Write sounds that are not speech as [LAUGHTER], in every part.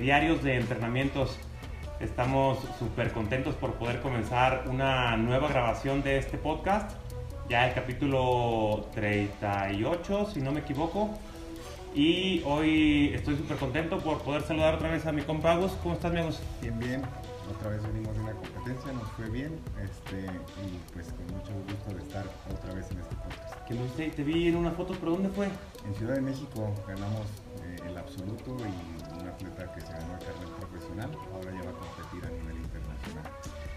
diarios de entrenamientos. Estamos súper contentos por poder comenzar una nueva grabación de este podcast. Ya el capítulo 38, si no me equivoco. Y hoy estoy súper contento por poder saludar otra vez a mi compa Agus. ¿Cómo estás, mi Agus? Bien, bien. Otra vez venimos de una competencia, nos fue bien. Este, y pues con mucho gusto de estar otra vez en este podcast. Que no sé, te vi en una foto, pero ¿dónde fue? En Ciudad de México ganamos eh, el absoluto y un atleta que se ganó el carnet profesional. Ahora ya va a competir a nivel internacional.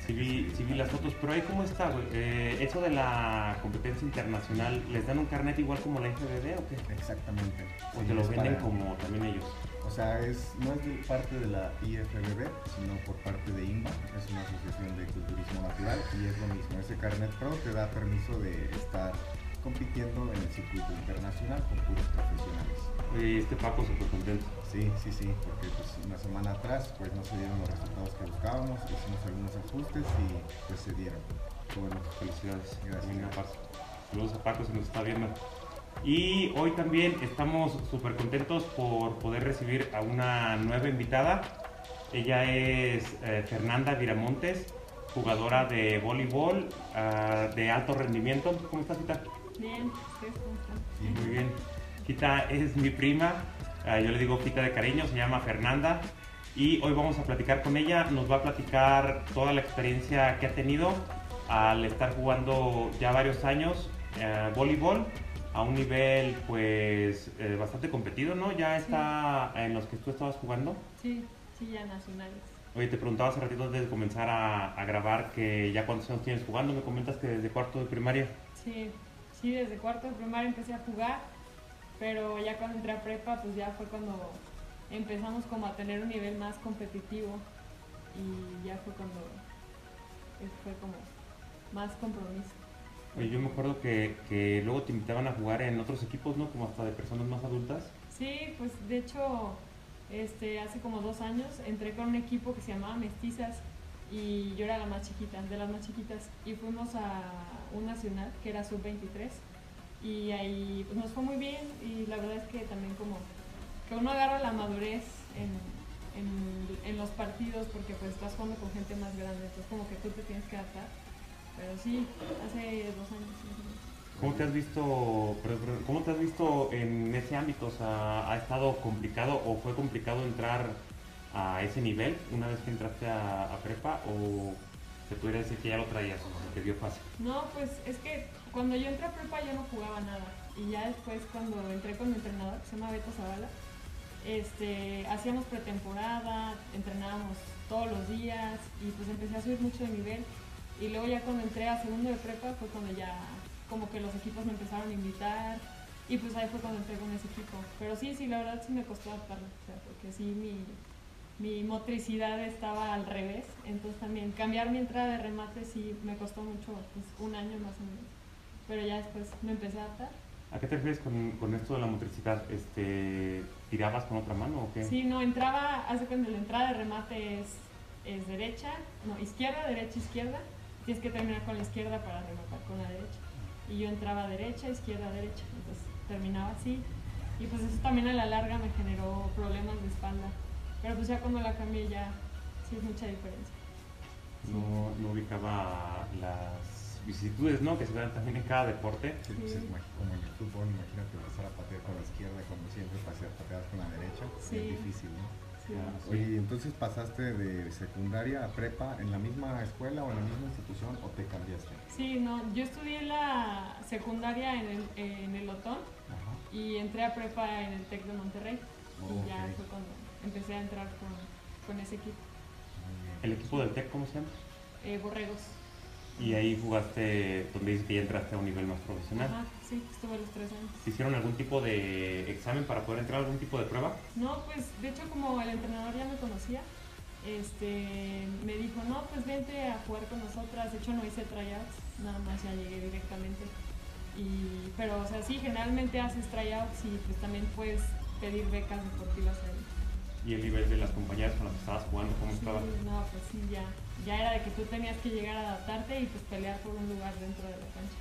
Sí vi, sí vi las fotos, pero ahí cómo está, güey. Eh, eso de la competencia internacional, ¿les dan un carnet igual como la IFBB o qué? Exactamente. O Sí, te lo venden para- como también ellos. O sea, es, no es de parte de la IFBB, sino por parte de INBA, es una asociación de culturismo natural y es lo mismo. Ese Carnet Pro te da permiso de estar compitiendo en el circuito internacional con puros profesionales. Este Paco súper contento. Sí, sí, sí, porque pues una semana atrás pues no se dieron los resultados que buscábamos, hicimos algunos ajustes y pues se dieron. Bueno, felicidades. Gracias. Saludos a Paco, se nos está viendo. Y hoy también estamos súper contentos por poder recibir a una nueva invitada. Ella es eh, Fernanda Viramontes, jugadora de voleibol ah, de alto rendimiento. ¿Cómo estás, Tita? Bien. Sí, Muy bien. Kita es mi prima, ah, yo le digo Kita de cariño, se llama Fernanda. Y hoy vamos a platicar con ella, nos va a platicar toda la experiencia que ha tenido al estar jugando ya varios años eh, voleibol a un nivel pues eh, bastante competido, ¿no? Ya está en los que tú estabas jugando. Sí, sí, ya nacionales. Oye, te preguntaba hace ratito antes de comenzar a, a grabar que ya cuántos años tienes jugando, me comentas que desde cuarto de primaria. Sí, sí, desde cuarto de primaria empecé a jugar, pero ya cuando entré a prepa, pues ya fue cuando empezamos como a tener un nivel más competitivo y ya fue cuando fue como más compromiso. Oye, yo me acuerdo que, que luego te invitaban a jugar en otros equipos, ¿no? Como hasta de personas más adultas. Sí, pues de hecho, este, hace como dos años entré con un equipo que se llamaba Mestizas y yo era la más chiquita, de las más chiquitas, y fuimos a un nacional que era sub-23 y ahí nos fue muy bien y la verdad es que también como que uno agarra la madurez en, en- los partidos porque pues estás jugando con gente más grande, entonces como que tú te tienes que adaptar, pero sí, hace dos años. ¿Cómo te has visto, cómo te has visto en ese ámbito? O sea, ¿ha estado complicado o fue complicado entrar a ese nivel una vez que entraste a, prepa o se pudiera decir que ya lo traías o se te dio fácil? No, pues es que cuando yo entré a prepa yo no jugaba nada. Y ya después cuando entré con mi entrenador, que se llama Beto Zavala, este, hacíamos pretemporada, entrenábamos todos los días y pues empecé a subir mucho de nivel. Y luego ya cuando entré a segundo de prepa fue cuando ya como que los equipos me empezaron a invitar y pues ahí fue cuando entré con ese equipo. Pero sí, sí, la verdad sí me costó adaptarme, porque sí mi, mi motricidad estaba al revés, entonces también cambiar mi entrada de remate sí me costó mucho, pues un año más o menos. Pero ya después me empecé a adaptar. ¿A qué te refieres con, con esto de la motricidad? Este, ¿Tirabas con otra mano o qué? Sí, no, entraba, hace cuando la entrada de remate es, es derecha, no, izquierda, derecha, izquierda. Tienes que terminar con la izquierda para rematar con la derecha. Y yo entraba derecha, izquierda, derecha. Entonces terminaba así. Y pues eso también a la larga me generó problemas de espalda. Pero pues ya cuando la cambié ya sí es mucha diferencia. No, no ubicaba las vicisitudes, ¿no? Que se dan también en cada deporte. Sí, pues es como en el fútbol, imagínate empezar a patear con la izquierda como siempre, patear, patear con la derecha, Sí. es difícil, ¿no? Sí. Ah, sí. Oye, ¿y entonces pasaste de secundaria a prepa en la misma escuela o en la misma institución o te cambiaste? Sí, no, yo estudié la secundaria en el, en el Otón Ajá. y entré a prepa en el TEC de Monterrey. Oh, y ya fue cuando empecé a entrar con, con ese equipo. ¿El equipo del TEC cómo se llama? Eh, borregos. Y ahí jugaste, donde dices que ya entraste a un nivel más profesional. Ajá, sí, estuve los tres años. ¿Te hicieron algún tipo de examen para poder entrar algún tipo de prueba? No, pues de hecho como el entrenador ya me conocía, este, me dijo, no, pues vente a jugar con nosotras. De hecho no hice tryouts, nada más ya llegué directamente. Y, pero, o sea, sí, generalmente haces tryouts y pues también puedes pedir becas deportivas ahí. ¿Y el nivel de las compañeras con las que estabas jugando, cómo estaba? no, pues sí, ya, ya era de que tú tenías que llegar a adaptarte y pues pelear por un lugar dentro de la cancha.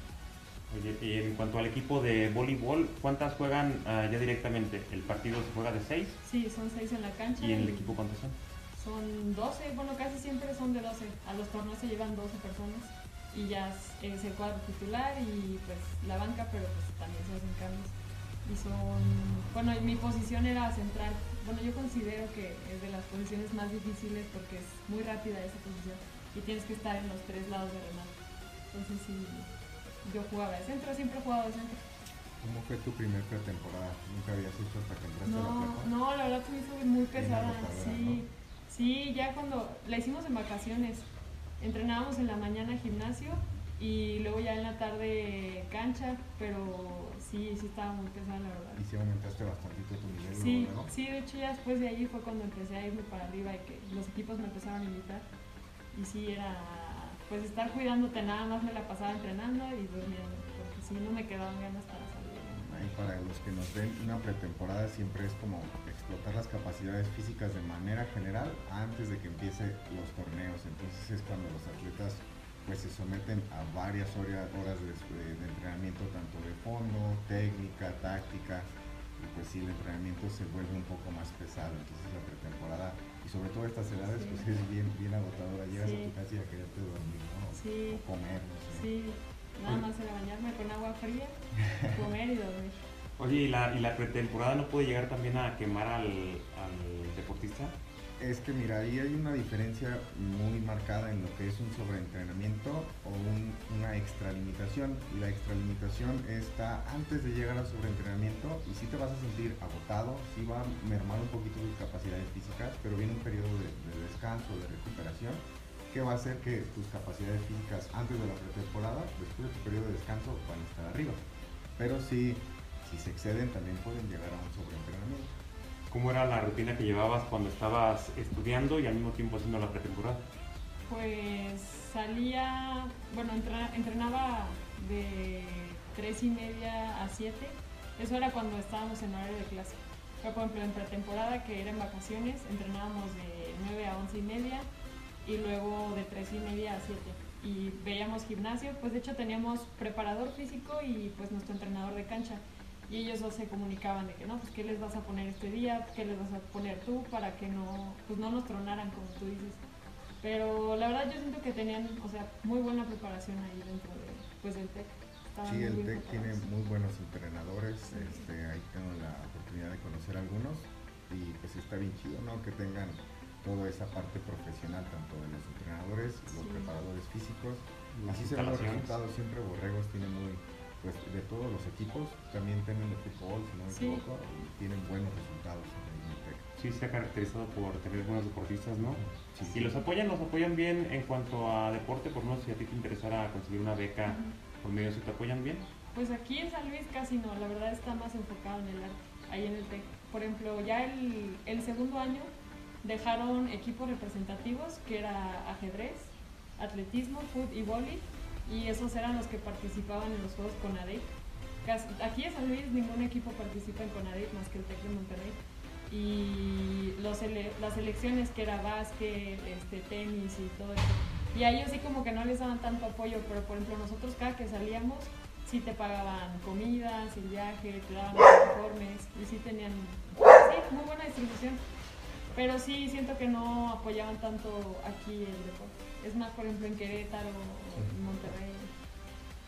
Oye, y en cuanto al equipo de voleibol, ¿cuántas juegan ah, ya directamente? ¿El partido se juega de 6? Sí, son seis en la cancha. ¿Y en el equipo cuántos son? Son 12, bueno, casi siempre son de 12. A los torneos se llevan 12 personas y ya es, el cuadro titular y pues la banca, pero pues también se hacen cambios. Y son, bueno, mi posición era central. Bueno, yo considero que es de las posiciones más difíciles porque es muy rápida esa posición y tienes que estar en los tres lados de remate. Entonces sí, yo jugaba de centro, siempre he jugado de centro. ¿Cómo fue tu primer pretemporada? ¿Nunca habías hecho hasta que entraste a la No, prepa? no, la verdad se me hizo muy pesada. Sí, sí, ya cuando la hicimos en vacaciones, entrenábamos en la mañana gimnasio y luego ya en la tarde cancha, pero sí, sí estaba muy pesada la verdad. Y sí aumentaste bastantito tu nivel, Sí, ¿no? sí, de hecho ya después de ahí fue cuando empecé a irme para arriba y que los equipos me empezaron a invitar. Y sí, era pues estar cuidándote, nada más me la pasaba entrenando y durmiendo, porque sí, no me quedaban ganas para salir. Para los que nos ven, una pretemporada siempre es como explotar las capacidades físicas de manera general antes de que empiece los torneos. Entonces es cuando los atletas pues se someten a varias hora- horas de, de- de entrenamiento, tanto de fondo, técnica, táctica. Y pues sí, el entrenamiento se vuelve un poco más pesado. Entonces la pretemporada, y sobre todo estas edades, Sí. pues es bien, bien agotadora. Llegas Sí. a tu casa y a quererte dormir, ¿no? Sí. O comer, no sé. Sí, nada más era bañarme con agua fría, [LAUGHS] comer y dormir. Oye, ¿y la, y la pretemporada no puede llegar también a quemar al, al deportista? Es que mira, ahí hay una diferencia muy marcada en lo que es un sobreentrenamiento o un- una extralimitación. La extralimitación está antes de llegar al sobreentrenamiento y sí te vas a sentir agotado, sí va a mermar un poquito tus capacidades físicas, pero viene un periodo de, de descanso, de recuperación, que va a hacer que tus capacidades físicas antes de la pretemporada, después de tu periodo de descanso, van a estar arriba. Pero sí, si se exceden, también pueden llegar a un sobreentrenamiento. ¿Cómo era la rutina que llevabas cuando estabas estudiando y al mismo tiempo haciendo la pretemporada? Pues salía, bueno, entra- entrenaba de 3 y media a 7. Eso era cuando estábamos en horario de clase. Pero, por ejemplo, en pretemporada, que era en vacaciones, entrenábamos de 9 a 11 y media y luego de 3 y media a 7. Y veíamos gimnasio, pues de hecho teníamos preparador físico y pues nuestro entrenador de cancha. Y ellos dos se comunicaban de que no, pues qué les vas a poner este día, qué les vas a poner tú para que no, pues no nos tronaran como tú dices. Pero la verdad yo siento que tenían, o sea, muy buena preparación ahí dentro de, pues, del TEC. Sí, el TEC tiene muy buenos entrenadores, Sí. este, ahí tengo la oportunidad de conocer algunos y pues está bien chido, ¿no? Que tengan toda esa parte profesional, tanto de los entrenadores, los Sí. preparadores físicos. Así se ven los resultados, siempre Borregos tiene muy, pues de todos los equipos, también tienen de fútbol, si no me Sí. equivoco, y tienen buenos resultados en el TEC. Sí, se ha caracterizado por tener buenos deportistas, ¿no? Sí, Y los apoyan, los apoyan bien en cuanto a deporte, por no sé si a ti te interesara conseguir una beca Ujú. por medio de eso, ¿te apoyan bien? Pues aquí en San Luis casi no, la verdad está más enfocado en el arte, ahí en el TEC. Por ejemplo, ya el, el segundo año dejaron equipos representativos que era ajedrez, atletismo, fútbol y vóley, y esos eran los que participaban en los Juegos CONADEIC. Casi- Aquí en San Luis ningún equipo participa en CONADEIC más que el TEC de Monterrey. Y los sele- las selecciones que era básquet, este, tenis y todo eso. Y a ellos sí como que no les daban tanto apoyo, pero por ejemplo nosotros cada que salíamos sí te pagaban comidas, el viaje, te daban uniformes y sí tenían sí, muy buena distribución. Pero sí siento que no apoyaban tanto aquí el deporte. Es más, por ejemplo, en Querétaro o en Monterrey.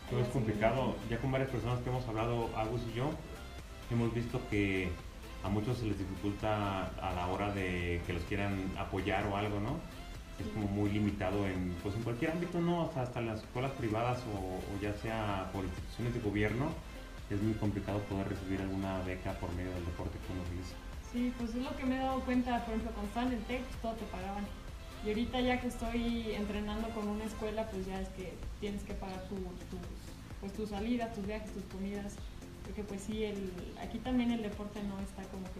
Todo es complicado. Ya con varias personas que hemos hablado, Agus y yo, hemos visto que a muchos se les dificulta a la hora de que los quieran apoyar o algo, ¿no? Es como muy limitado en, pues en cualquier ámbito, ¿no? O sea, hasta en las escuelas privadas o, o ya sea por instituciones de gobierno, es muy complicado poder recibir alguna beca por medio del deporte como se dice. Sí, pues es lo que me he dado cuenta, por ejemplo, cuando estaba en el TEC, pues todo te pagaban. Y ahorita ya que estoy entrenando con una escuela, pues ya es que tienes que pagar tu- tus, pues tus salidas, tus viajes, tus comidas. Porque pues sí, el, aquí también el deporte no está como que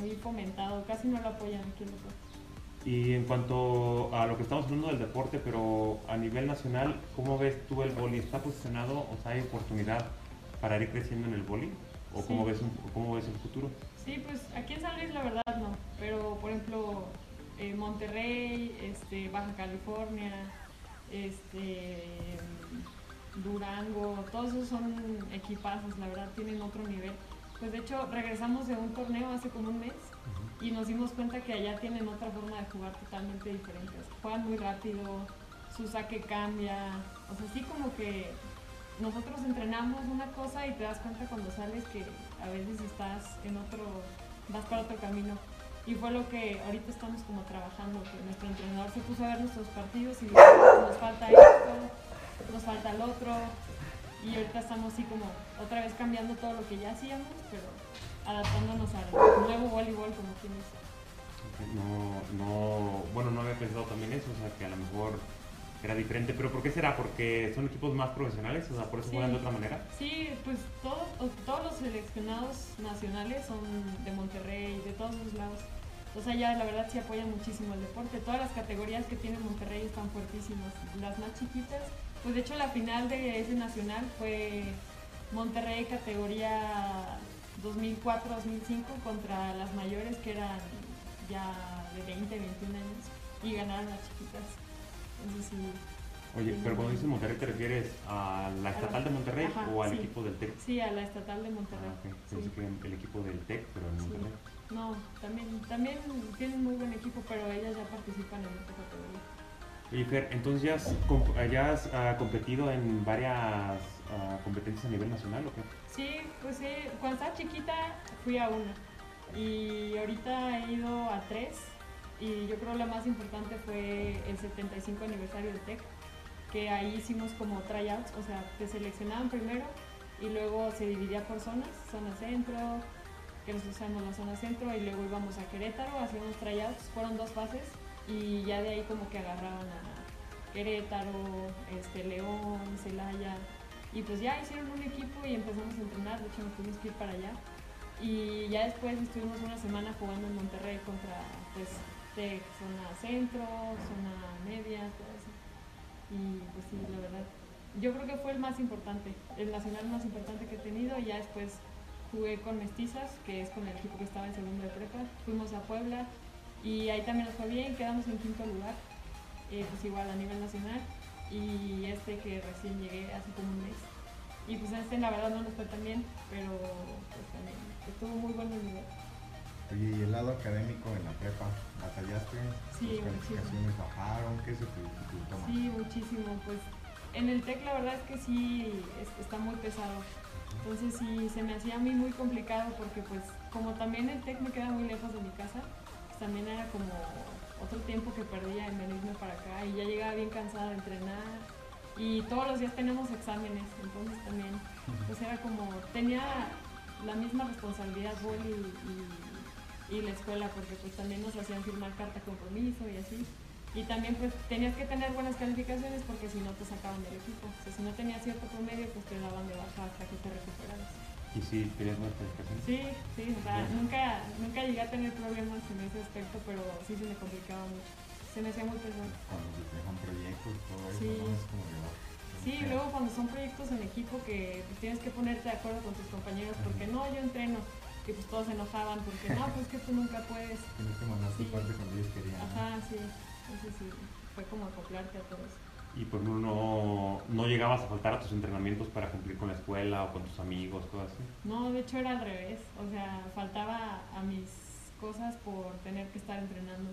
muy, muy fomentado, casi no lo apoyan aquí el deporte. Y en cuanto a lo que estamos hablando del deporte, pero a nivel nacional, ¿cómo ves tú el boli? ¿Está posicionado o sea, hay oportunidad para ir creciendo en el boli? ¿O Sí. cómo, ves cómo ves el futuro? Sí, pues aquí en San Luis la verdad no, pero por ejemplo eh, Monterrey, este, Baja California, este, Durango, todos esos son equipazos, la verdad tienen otro nivel. Pues de hecho regresamos de un torneo hace como un mes y nos dimos cuenta que allá tienen otra forma de jugar totalmente diferente. Juegan muy rápido, su saque cambia, o sea, sí como que nosotros entrenamos una cosa y te das cuenta cuando sales que a veces estás en otro, vas para otro camino. Y fue lo que ahorita estamos como trabajando, que nuestro entrenador se puso a ver nuestros partidos y dijo, nos falta esto, nos falta el otro. Y ahorita estamos así como otra vez cambiando todo lo que ya hacíamos, pero adaptándonos al nuevo voleibol como quien No, no, bueno, no había pensado también eso, o sea, que a lo mejor era diferente, pero ¿por qué será? ¿Porque son equipos más profesionales? O sea, ¿por eso juegan de otra manera? Sí, pues todos, todos los seleccionados nacionales son de Monterrey, de todos los lados. O sea, ya la verdad sí apoyan muchísimo el deporte. Todas las categorías que tiene Monterrey están fuertísimas. Las más chiquitas, pues de hecho la final de ese nacional fue Monterrey categoría 2004-2005 contra las mayores que eran ya de 20, 21 años y ganaron las chiquitas. Oye, pero cuando dices Monterrey, ¿te refieres a la estatal de Monterrey o al equipo del TEC? Sí, a la estatal de Monterrey. Ah, Pensé que el equipo del TEC, pero en Monterrey. No, también, también tienen muy buen equipo, pero ellas ya participan en esta categoría. Y Fer, entonces ya has, ah, competido en varias ah, competencias a nivel nacional o qué? Sí, pues sí, cuando estaba chiquita fui a una y ahorita he ido a tres y yo creo la más importante fue el 75 aniversario del TEC, que ahí hicimos como tryouts, o sea, te seleccionaban primero y luego se dividía por zonas, zona centro, que nosotros usamos la zona centro, y luego íbamos a Querétaro, hacíamos tryouts, fueron dos fases y ya de ahí como que agarraban a Querétaro, este, León, Celaya, y pues ya hicieron un equipo y empezamos a entrenar, de hecho nos tuvimos que ir para allá. Y ya después estuvimos una semana jugando en Monterrey contra pues, zona centro, zona media, todo eso. Y pues sí, la verdad, yo creo que fue el más importante, el nacional más importante que he tenido. Y ya después jugué con Mestizas, que es con el equipo que estaba en segundo de prepa. Fuimos a Puebla y ahí también nos fue bien, quedamos en quinto lugar, eh, pues igual a nivel nacional. Y este que recién llegué hace como un mes. Y pues este la verdad no nos fue tan bien, pero pues también estuvo muy bueno el nivel. ¿y el lado académico en la prepa? ¿Batallaste? Sí, ¿Las calificaciones bajaron? ¿Qué se te dificultó más? Sí, muchísimo. Pues en el TEC la verdad es que sí está muy pesado. Entonces sí, se me hacía a mí muy complicado porque pues como también el TEC me queda muy lejos de mi casa, pues también era como otro tiempo que perdía en venirme para acá y ya llegaba bien cansada de entrenar y todos los días tenemos exámenes, entonces también pues era como, tenía la misma responsabilidad y, y y la escuela porque pues también nos hacían firmar carta compromiso y así. Y también pues tenías que tener buenas calificaciones porque si no te sacaban del equipo. O sea, si no tenías cierto promedio pues te daban de baja hasta que te recuperaras. ¿Y si tenías buenas calificaciones? Sí, sí, o sea, nunca, nunca llegué a tener problemas en ese aspecto, pero sí se me complicaba mucho. Se me hacía muy pesado. Cuando se dejan proyectos, todo eso, sí. es como Sí, luego cuando son proyectos en equipo que pues, tienes que ponerte de acuerdo con tus compañeros porque no, yo entreno, que pues todos se enojaban porque no, [LAUGHS] pues que tú nunca puedes. Tienes que mandar tu parte cuando ellos querían. Ajá, sí. Entonces sí, fue como acoplarte a todos. Y por ejemplo, no, no llegabas a faltar a tus entrenamientos para cumplir con la escuela o con tus amigos, cosas así. No, de hecho era al revés. O sea, faltaba a mis cosas por tener que estar entrenando.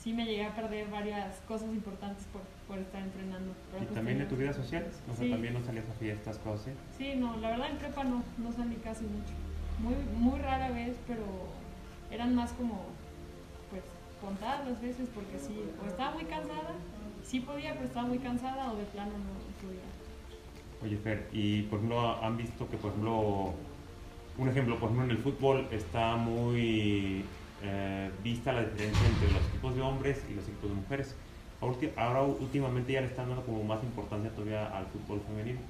Sí me llegué a perder varias cosas importantes por, por estar entrenando. ¿Y también de tu vida social? O sea, también no salías a fiestas, cosas así. Sí, no, la verdad en prepa no, no salí casi mucho muy, muy rara vez, pero eran más como, contadas las veces porque sí, o estaba muy cansada, sí podía, pero estaba muy cansada o de plano no podía. Oye, Fer, y por ejemplo, han visto que, por ejemplo, un ejemplo, por ejemplo, en el fútbol está muy eh, vista la diferencia entre los equipos de hombres y los equipos de mujeres. Ahora últimamente ya le están dando como más importancia todavía al fútbol femenino.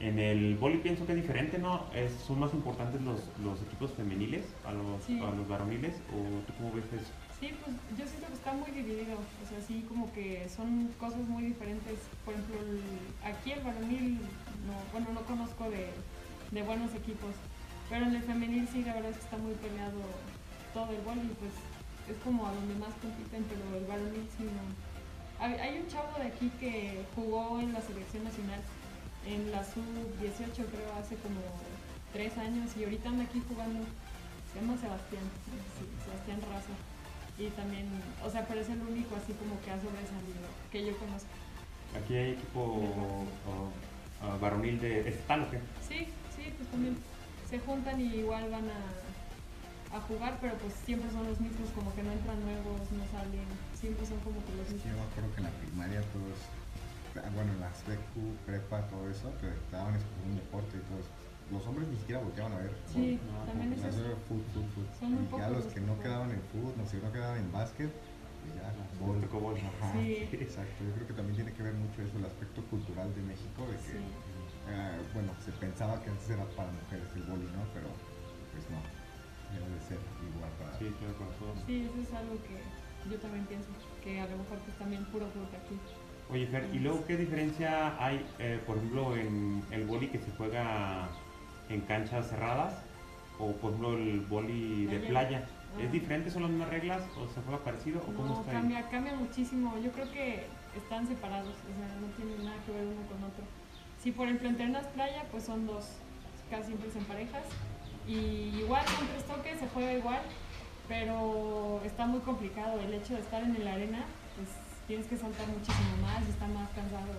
En el boli pienso que es diferente, ¿no? Es, ¿Son más importantes los, los equipos femeniles a los, a los varoniles? ¿O tú cómo ves eso? Sí, pues yo siento que está muy dividido. O sea, sí, como que son cosas muy diferentes. Por ejemplo, aquí el varonil, no, bueno, no conozco de, de, buenos equipos. Pero en el femenil sí, la verdad es que está muy peleado todo el boli. Pues es como a donde más compiten, pero el varonil sí no. Hay, un chavo de aquí que jugó en la selección nacional en la sub-18 creo hace como tres años y ahorita anda aquí jugando. Se llama Sebastián, Sebastián Raza. Y también, o sea, pero es el único así como que ha sobresalido que yo conozco. Aquí hay equipo o- o, varonil de estatal, ¿o qué? Sí, sí, pues también se juntan y igual van a, a jugar, pero pues siempre son los mismos, como que no entran nuevos, no salen, siempre son como que los Es que yo mismos. me acuerdo que en la primaria todos, ah, bueno, en las BQ, prepa, todo eso, que estaban escogiendo un deporte y todo eso. Los hombres ni siquiera volteaban a ver. Sí, no, también es eso. fut. Son muy Y ya pocos los los que que no quedaban en fútbol, no sé, no quedaban en básquet, pues ya, bol. tocó bol. Ajá, Sí. exacto. Yo creo que también tiene que ver mucho eso, el aspecto cultural de México, de que, Sí. ah, bueno, se pensaba que antes era para mujeres el boli, ¿no? Pero, pues no, debe de ser igual para... Sí, claro, con todos. Sí, eso es algo que yo también pienso, que a lo mejor pues también puro fútbol aquí. Oye, Fer, ¿y luego qué diferencia hay, eh, por ejemplo, en el boli que se juega en canchas cerradas o, por ejemplo, el boli de Playa. ¿Es diferente? ¿Son las mismas reglas o se juega parecido o cómo No, está ahí? cambia, cambia muchísimo. Yo creo que están separados, o sea, no tienen nada que ver uno con otro. Si por ejemplo entrenas playa, pues son dos, casi siempre son parejas. Y igual con tres toques se juega igual, pero está muy complicado. El hecho de estar en la arena, pues tienes que saltar muchísimo más y está más cansado.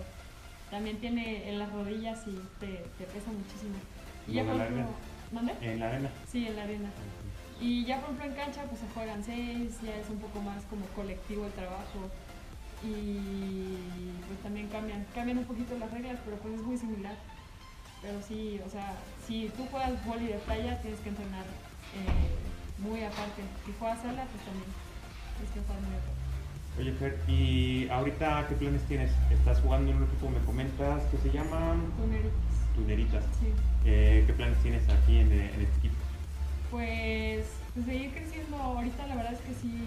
También tiene en las rodillas y te, te pesa muchísimo. Y ¿Lo ya de por la arena? En la arena. Sí, en la arena. Y ya por ejemplo en cancha pues se juegan seis, ya es un poco más como colectivo el trabajo. Y pues también cambian, cambian un poquito las reglas, pero pues es muy similar. Pero sí, o sea, si tú juegas boli de playa tienes que entrenar eh, muy aparte. Si juegas sala, pues también tienes que estar muy aparte. Oye, Fer, ¿y ahorita qué planes tienes? ¿Estás jugando en un equipo, me comentas, que se llama Tuneritas? sí. Eh, ¿Qué planes tienes aquí en, en este equipo? Pues, pues seguir creciendo. Ahorita la verdad es que sí,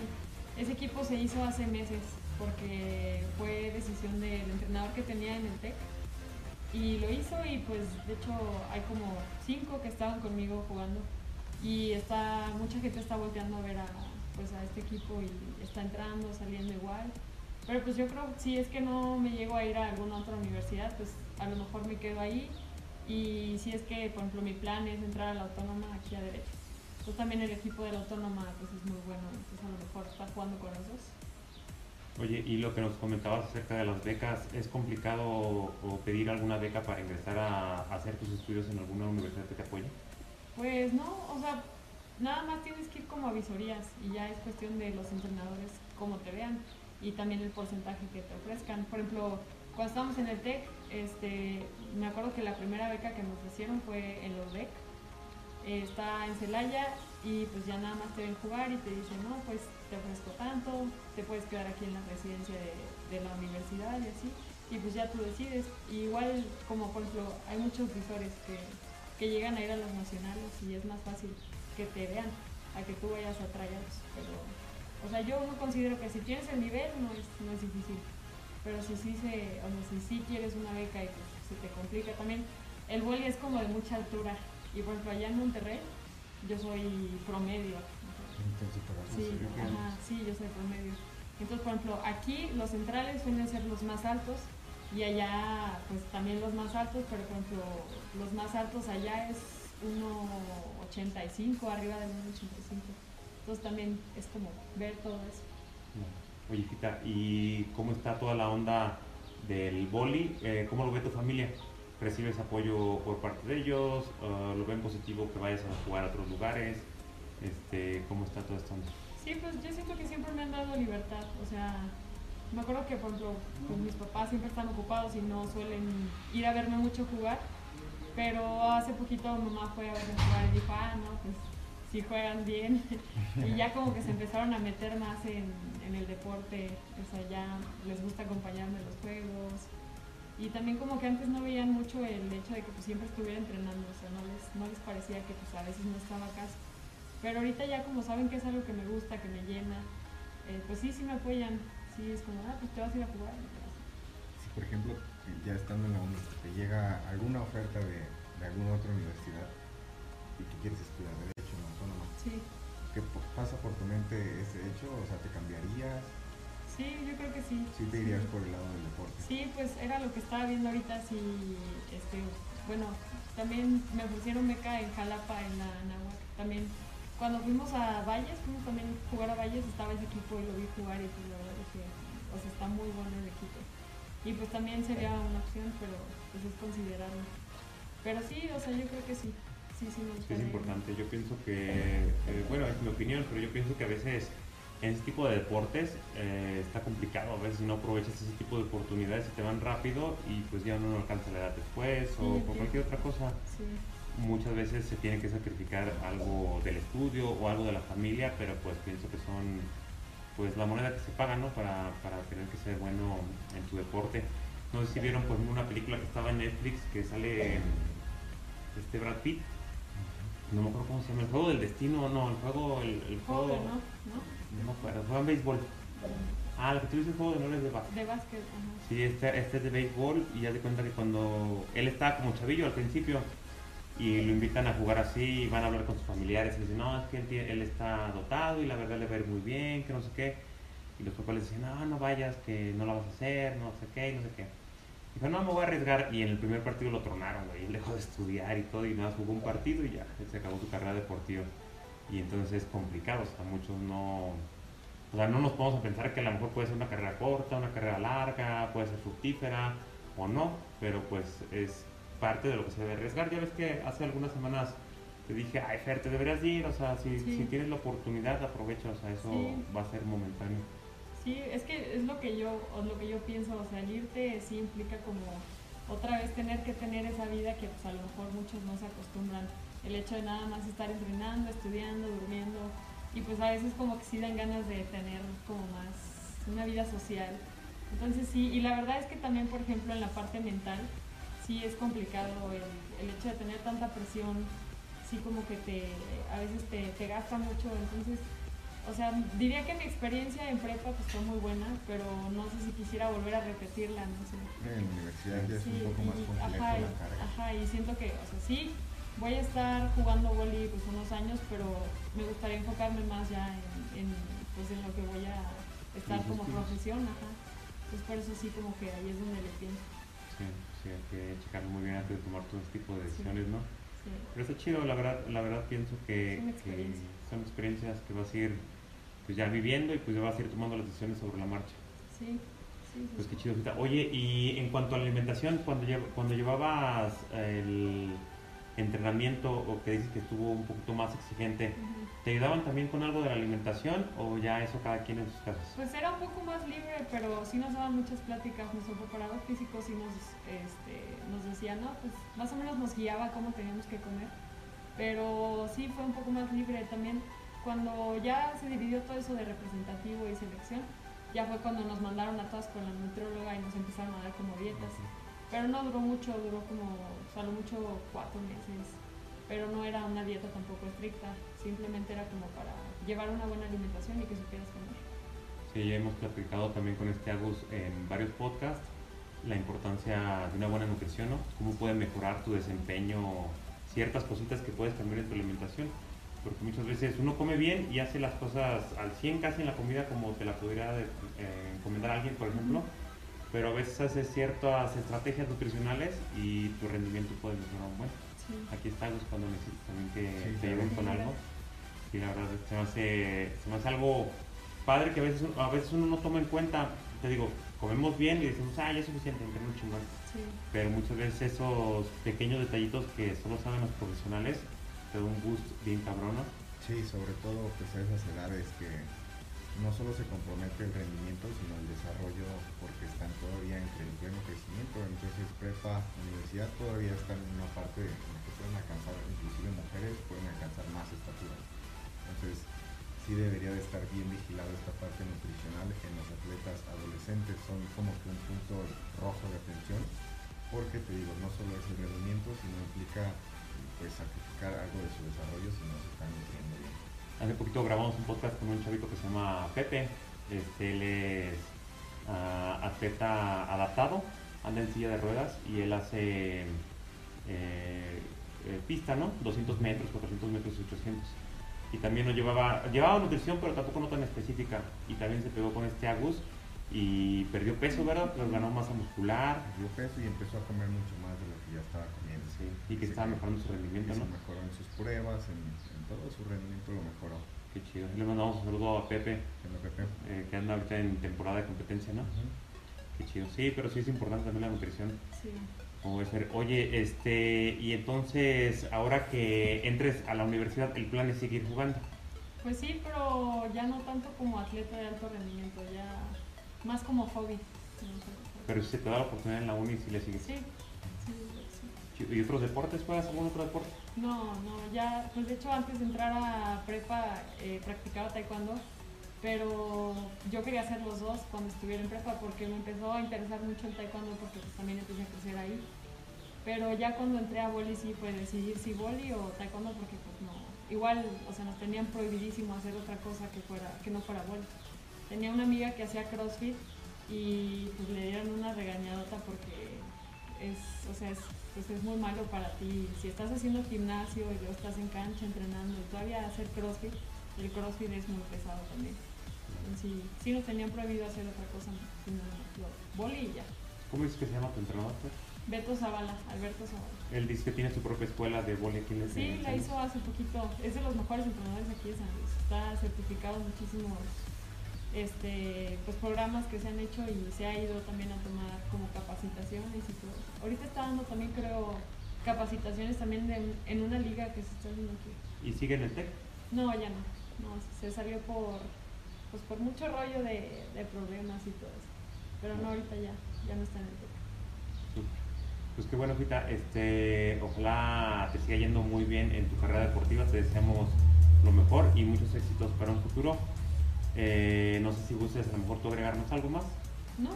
ese equipo se hizo hace meses porque fue decisión del entrenador que tenía en el TEC y lo hizo y pues de hecho hay como cinco que estaban conmigo jugando y está mucha gente está volteando a ver a pues a este equipo y está entrando, saliendo igual. Pero pues yo creo si es que no me llego a ir a alguna otra universidad, pues a lo mejor me quedo ahí y si es que por ejemplo mi plan es entrar a la autónoma aquí a derecho. Pues también el equipo de la autónoma pues es muy bueno, entonces a lo mejor estar jugando con esos. Oye, y lo que nos comentabas acerca de las becas, ¿es complicado o pedir alguna beca para ingresar a, a hacer tus estudios en alguna universidad que te apoye? Pues no, o sea, nada más tienes que ir como a visorías y ya es cuestión de los entrenadores cómo te vean y también el porcentaje que te ofrezcan. Por ejemplo, cuando estábamos en el TEC, este, me acuerdo que la primera beca que me ofrecieron fue en los DEC. Eh, está en Celaya y pues ya nada más te ven jugar y te dicen, no, pues te ofrezco tanto, te puedes quedar aquí en la residencia de, la universidad y así. Y pues ya tú decides. Igual, como por ejemplo, hay muchos visores que, que llegan a ir a los nacionales y es más fácil que te vean a que tú vayas a tryout. Pero, o sea, yo no considero que si tienes el nivel no es, no es difícil. Pero si sí, se, o sea, si sí quieres una beca y pues se te complica también, el boli es como de mucha altura. Y por ejemplo, allá en Monterrey, yo soy promedio. Entonces, Sí, ajá, sí, yo soy promedio. Entonces, por ejemplo, aquí los centrales suelen ser los más altos y allá pues también los más altos, pero por ejemplo, los más altos allá es 1,85, arriba del 1,85. Entonces también es como ver todo eso. Oye, Fita, ¿y cómo está toda la onda del boli? Eh, ¿Cómo lo ve tu familia? ¿Recibes apoyo por parte de ellos? Uh, ¿Lo ven positivo que vayas a jugar a otros lugares? Este, ¿Cómo está todo esto? Sí, pues yo siento que siempre me han dado libertad. O sea, me acuerdo que, por ejemplo, pues, mis papás siempre están ocupados y no suelen ir a verme mucho jugar. Pero hace poquito mamá fue a verme jugar y dijo, ah, no, pues sí juegan bien. [LAUGHS] y ya como que se empezaron a meter más en, en el deporte. O sea, ya les gusta acompañarme en los juegos. Y también como que antes no veían mucho el hecho de que pues, siempre estuviera entrenando. O sea, no les, no les parecía que pues, a veces no estaba acá. Pero ahorita ya como saben que es algo que me gusta, que me llena, eh, pues sí, sí me apoyan. Sí, es como, ah, pues te vas a ir a jugar. Si por ejemplo, ya estando en la uni, te llega alguna oferta de, de alguna otra universidad y que quieres estudiar Derecho en Autónoma, Sí, ¿qué po- pasa por tu mente ese hecho? O sea, ¿te cambiarías? Sí, yo creo que sí. Sí te irías por el lado del deporte. Sí, pues era lo que estaba viendo ahorita, sí, este, bueno, también me ofrecieron beca en Jalapa, en la Nahuac, también cuando fuimos a Valles, fuimos también a jugar a Valles, estaba ese equipo y lo vi jugar y pues la verdad que, o sea, está muy bueno el equipo. Y pues también sería una opción, pero pues es considerarlo. Pero sí, o sea, yo creo que sí. Sí, sí, es importante. Yo pienso que, eh, bueno, es mi opinión, pero yo pienso que a veces en ese tipo de deportes eh, está complicado. A veces no aprovechas ese tipo de oportunidades y te van rápido y pues ya uno no alcanza la edad después o por sí. cualquier otra cosa. Sí, Muchas veces se tiene que sacrificar algo del estudio o algo de la familia, pero pues pienso que son pues la moneda que se paga, ¿no? Para, para tener que ser bueno en tu deporte. No sé si vieron ejemplo una película que estaba en Netflix que sale este Brad Pitt. No me acuerdo cómo se llama, el juego del destino, no, el juego, el, el juego, ¿no? ¿no? no me acuerdo, juegan béisbol. Ah, lo que tú dices el juego de no es de básquet. De básquet, ajá. Sí, este, este es de béisbol y ya de cuenta que cuando él estaba como chavillo al principio y lo invitan a jugar así y van a hablar con sus familiares y dicen, no, es que él, tiene- él está dotado y la verdad le va a ir muy bien, que no sé qué. Y los papás le dicen, no, no vayas, que no la vas a hacer, no sé qué, no sé qué. Dijo, no, me voy a arriesgar y en el primer partido lo tronaron, güey, él dejó de estudiar y todo y nada, más jugó un partido y ya, se acabó su carrera deportiva. Y entonces es complicado, o sea, muchos no, o sea, no nos podemos a pensar que a lo mejor puede ser una carrera corta, una carrera larga, puede ser fructífera o no, pero pues es parte de lo que se debe arriesgar. Ya ves que hace algunas semanas te dije, ay Fer, te deberías ir, o sea, si, Sí. si tienes la oportunidad, aprovecha, o sea, eso Sí. va a ser momentáneo. Sí, es que es lo que yo, lo que yo pienso, o sea, el irte sí implica como otra vez tener que tener esa vida que pues a lo mejor muchos no se acostumbran. El hecho de nada más estar entrenando, estudiando, durmiendo, y pues a veces como que sí dan ganas de tener como más una vida social. Entonces sí, y la verdad es que también, por ejemplo, en la parte mental, sí es complicado el, el hecho de tener tanta presión, sí como que te, a veces te, te gasta mucho, entonces o sea, diría que mi experiencia en prepa pues fue muy buena, pero no sé si quisiera volver a repetirla, no sé. En la universidad ya es Sí, un poco más y- complejo ajá, y, la carga. ajá, y siento que, o sea, sí, voy a estar jugando vóley pues unos años, pero me gustaría enfocarme más ya en, en, pues, en lo que voy a estar como estudios. profesión, ajá. Pues por eso sí como que ahí es donde le pienso. Sí, sí, hay que checarlo muy bien antes de tomar todo este tipo de Sí. decisiones, ¿no? Sí. Pero está chido, la verdad, la verdad pienso que, Son que experiencias. son experiencias que vas a ir pues ya viviendo y pues ya vas a ir tomando las decisiones sobre la marcha. Sí, sí. Pues qué chido. Oye, y en cuanto a la alimentación, cuando, llev- cuando llevabas el entrenamiento o que dices que estuvo un poquito más exigente. ¿te ayudaban también con algo de la alimentación o ya eso cada quien en sus casas? Pues era un poco más libre, pero sí nos daban muchas pláticas. Nuestro preparador físico sí nos, este, nos decía, no, pues más o menos nos guiaba cómo teníamos que comer. Pero sí fue un poco más libre también. Cuando ya se dividió todo eso de representativo y selección, ya fue cuando nos mandaron a todas con la nutrióloga y nos empezaron a dar como dietas. Pero no duró mucho, duró como, solo mucho cuatro meses. Pero no era una dieta tampoco estricta, simplemente era como para llevar una buena alimentación y que supieras comer. Sí, ya hemos platicado también con este Agus en varios podcasts la importancia de una buena nutrición, ¿no? Cómo puede mejorar tu desempeño, ciertas cositas que puedes cambiar en tu alimentación. Porque muchas veces uno come bien y hace las cosas al 100 casi en la comida como te la pudiera eh, encomendar alguien, por ejemplo. Pero a veces haces ciertas estrategias nutricionales y tu rendimiento puede mejorar un buen. Sí. Aquí está Agus cuando necesites también que Sí, te ayuden con algo. Y la verdad se me hace, se me hace algo padre que a veces, a veces uno no toma en cuenta. Te digo, comemos bien y decimos, ah, ya es suficiente, entreno chingón. Sí, Pero muchas veces esos pequeños detallitos que solo saben los profesionales te dan un boost bien cabrón. Sí, sobre todo pues a esas edades que no solo se compromete el rendimiento, sino el desarrollo porque están todavía entre el pleno crecimiento. Entonces prepa, universidad todavía están en una parte en la que pueden alcanzar, inclusive mujeres pueden alcanzar más estatura. Entonces sí debería de estar bien vigilado esta parte nutricional en los atletas adolescentes. Son como que un punto rojo de atención porque te digo, no solo es el rendimiento, sino implica pues sacrificar algo de su desarrollo si no se están nutriendo bien. Hace poquito grabamos un podcast con un chavito que se llama Pepe. Este, él es ah, atleta adaptado, anda en silla de ruedas y él hace eh, eh, pista, ¿no? 200 metros, 400 metros y 800. Y también nos llevaba, llevaba nutrición, pero tampoco no tan específica. Y también se pegó con este Agus y perdió peso, ¿verdad? Pero ganó masa muscular. Perdió peso y empezó a comer mucho más de que ya estaba comiendo. Sí, y que estaba mejorando su rendimiento, ¿no? mejoró en sus pruebas, en, en, todo su rendimiento lo mejoró. Qué chido. Le mandamos un saludo a Pepe, Pepe. Eh, que anda ahorita en temporada de competencia, ¿no? Qué chido. Sí, pero sí es importante también la nutrición. Sí. Como ser. Oye, este, y entonces, ahora que entres a la universidad, ¿el plan es seguir jugando? Pues sí, pero ya no tanto como atleta de alto rendimiento, ya más como hobby. Pero si se te da la oportunidad en la uni, si le sigues. Sí, ¿Y otros deportes? ¿Juegas algún otro deporte? No, no, ya, pues de hecho antes de entrar a prepa eh, practicaba taekwondo, pero yo quería hacer los dos cuando estuviera en prepa porque me empezó a interesar mucho el taekwondo porque pues, también empecé a crecer ahí. Pero ya cuando entré a boli sí fue decidir si boli o taekwondo porque pues no, igual, o sea, nos tenían prohibidísimo hacer otra cosa que fuera, que no fuera boli. Tenía una amiga que hacía CrossFit y pues le dieron una regañadota porque es, o sea, es, pues es muy malo para ti. Si estás haciendo gimnasio y luego estás en cancha entrenando y todavía hacer CrossFit, el CrossFit es muy pesado también. Sí, sí nos tenían prohibido hacer otra cosa, sino boli y ya. ¿Cómo dices que se llama tu entrenador? Pues? Beto Zavala, Alberto Zavala. Él dice que tiene su propia escuela de boli aquí en Sí, la hizo hace poquito. Es de los mejores entrenadores aquí de San Luis. Está certificado muchísimos este, pues, programas que se han hecho y se ha ido también a tomar como capacitaciones y todo. Ahorita está dando también, creo, capacitaciones también en una liga que se está haciendo aquí. ¿Y sigue en el TEC? No, ya no. No, se salió por, pues, por mucho rollo de, de problemas y todo eso. Pero no, ahorita ya, ya no está en el TEC. Pues qué bueno, Fita. Este, ojalá te siga yendo muy bien en tu carrera deportiva. Te deseamos lo mejor y muchos éxitos para un futuro. Eh, no sé si gustes a lo mejor tú agregarnos algo más. No.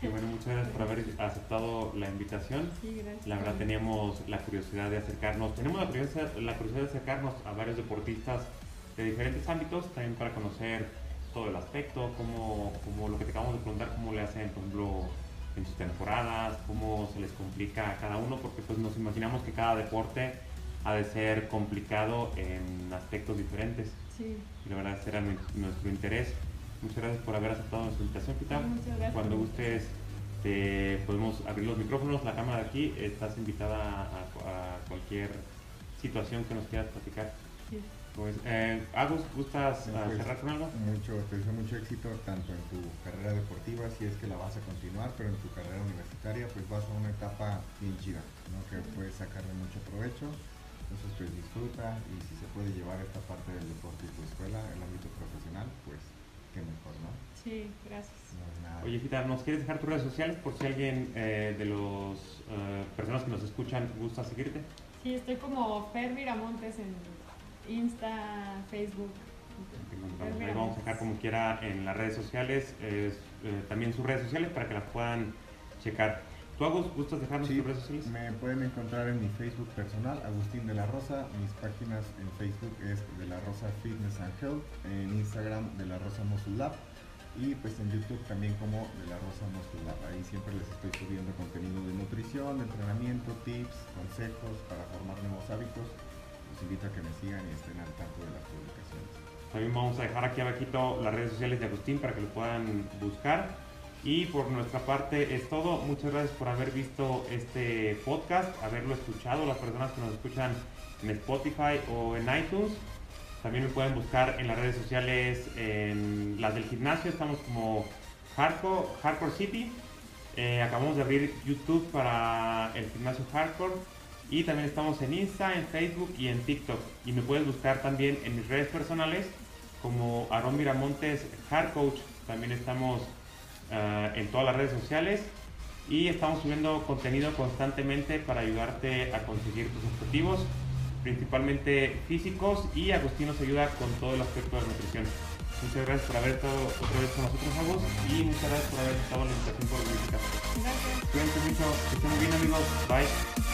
Qué bueno, muchas gracias por haber aceptado la invitación. Sí, gracias. La verdad teníamos la curiosidad de acercarnos, tenemos la curiosidad, la curiosidad de acercarnos a varios deportistas de diferentes ámbitos, también para conocer todo el aspecto, como, como lo que te acabamos de preguntar, cómo le hacen, por ejemplo, en sus temporadas, cómo se les complica a cada uno, porque pues nos imaginamos que cada deporte ha de ser complicado en aspectos diferentes. Sí. Y la verdad, ese era nuestro interés. Muchas gracias por haber aceptado nuestra invitación, Pita. muchas gracias. Cuando gustes, te podemos abrir los micrófonos, la cámara de aquí. Estás invitada a, cualquier situación que nos quieras platicar. Sí. Pues, eh, Agus, ¿gustas ah, pues, cerrar con algo? Mucho, te deseo mucho éxito tanto en tu carrera deportiva, si es que la vas a continuar, pero en tu carrera universitaria, pues vas a una etapa bien chida, ¿no? que puedes sacarle mucho provecho entonces pues disfruta y si se puede llevar esta parte del deporte y tu escuela, el ámbito profesional, pues qué mejor, ¿no? Sí, gracias. Oye, Fita, ¿nos quieres dejar tus redes sociales por si alguien eh, de las eh, personas que nos escuchan gusta seguirte? Sí, estoy como Fer Viramontes en Insta, Facebook. Ahí vamos a dejar como quiera en las redes sociales, eh, también sus redes sociales para que las puedan checar. ¿Tú, Agus, gustas dejarnos tus redes sociales? Me pueden encontrar en mi Facebook personal, Agustín de la Rosa. Mis páginas en Facebook es de la Rosa Fitness and Health, en Instagram de la Rosa Muscle Lab y pues en YouTube también como de la Rosa Muscle Lab. Ahí siempre les estoy subiendo contenido de nutrición, de entrenamiento, tips, consejos para formar nuevos hábitos. Los invito a que me sigan y estén al tanto de las publicaciones. También vamos a dejar aquí abajito las redes sociales de Agustín para que lo puedan buscar. Y por nuestra parte es todo. Muchas gracias por haber visto este podcast, haberlo escuchado, las personas que nos escuchan en Spotify o en iTunes. También me pueden buscar en las redes sociales, en las del gimnasio, estamos como Hardcore, Hardcore City. Eh, acabamos de abrir YouTube para el gimnasio Hardcore. Y también estamos en Insta, en Facebook y en TikTok. Y me puedes buscar también en mis redes personales como Aaron Miramontes Hard Coach. También estamos eh, en todas las redes sociales y estamos subiendo contenido constantemente para ayudarte a conseguir tus objetivos, principalmente físicos y Agustín nos ayuda con todo el aspecto de la nutrición. Muchas gracias por haber estado otra vez con nosotros, Agus, y muchas gracias por haber estado en la invitación por Gracias. Cuídense mucho, que estén muy bien, amigos. Bye.